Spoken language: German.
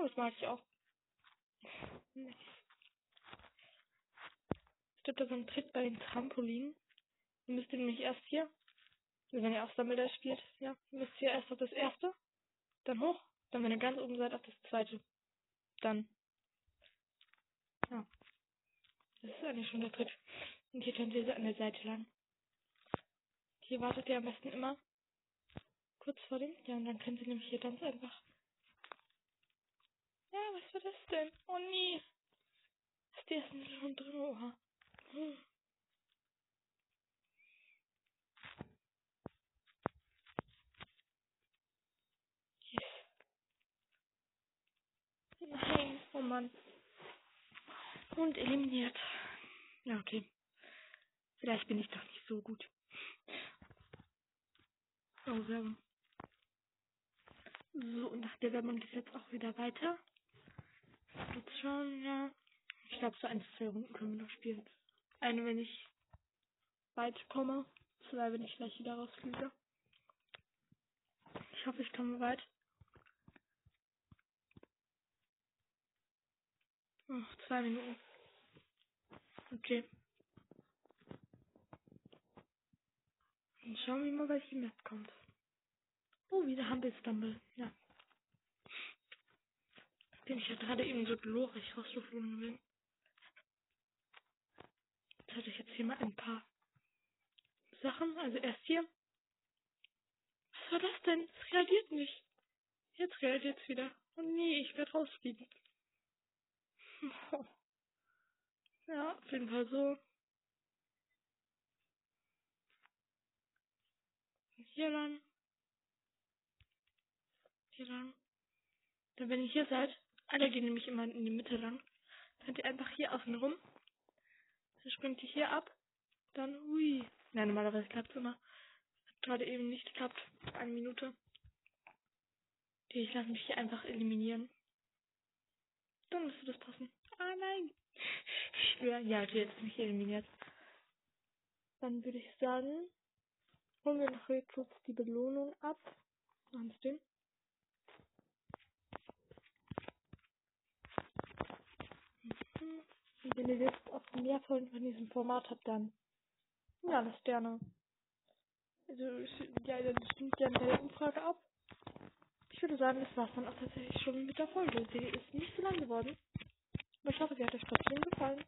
Oh, das mag ich auch. Es gibt da so einen Trick bei den Trampolinen. Ihr müsst nämlich erst hier, wenn ihr auch Sammler spielt, ja, müsst ihr erst auf das erste, dann hoch, dann wenn ihr ganz oben seid, auf das zweite. Dann. Ja. Das ist eigentlich schon der Trick. Und hier könnt ihr so an der Seite lang. Hier wartet ihr am besten immer kurz vor dem. Ja, und dann könnt ihr nämlich hier ganz einfach. War das denn? Oh nee. Ist die ersten schon drin? Oha. Yes. Nein, oh Mann. Und eliminiert. Ja, okay. Vielleicht bin ich doch nicht so gut. Oh, Werbung. So, nach der Werbung geht jetzt auch wieder weiter. Jetzt schon, ja. Ich glaube, so ein, zwei Runden können wir noch spielen. Eine, wenn ich weit komme. Zwei, wenn ich gleich wieder rausfliege. Ich hoffe, ich komme weit. Oh, zwei Minuten. Okay. Dann schauen wir mal, welche Map kommt. Oh, wieder Humble Stumble. Ja. Bin ich ja gerade eben so glorreich rausgeflogen bin. Jetzt hatte ich jetzt hier mal ein paar Sachen. Also erst hier. Was war das denn? Es reagiert nicht. Jetzt reagiert es wieder. Oh nee, ich werde rausfliegen. Ja, auf jeden Fall so. Hier lang. Hier lang. Dann, wenn ihr hier seid, alle gehen nämlich immer in die Mitte lang. Könnt ihr einfach hier außen rum. Dann springt ihr hier ab. Dann, hui. Nein, normalerweise klappt es immer. Hat gerade eben nicht geklappt. Eine Minute. Ich lasse mich hier einfach eliminieren. Dann müsste das passen. Ah, nein. Ich schwöre, ja, okay, jetzt bin ich eliminiert. Dann würde ich sagen, holen wir noch kurz die Belohnung ab. Machen den. Mhm. Und wenn ihr jetzt auch mehr von, von diesem Format habt, dann ja, das gerne. Also, ja, dann stimmt gerne bei der Umfrage ab. Ich würde sagen, das war's dann auch tatsächlich schon mit der Folge. Sie ist nicht so lang geworden. Aber ich hoffe, sie hat euch trotzdem gefallen.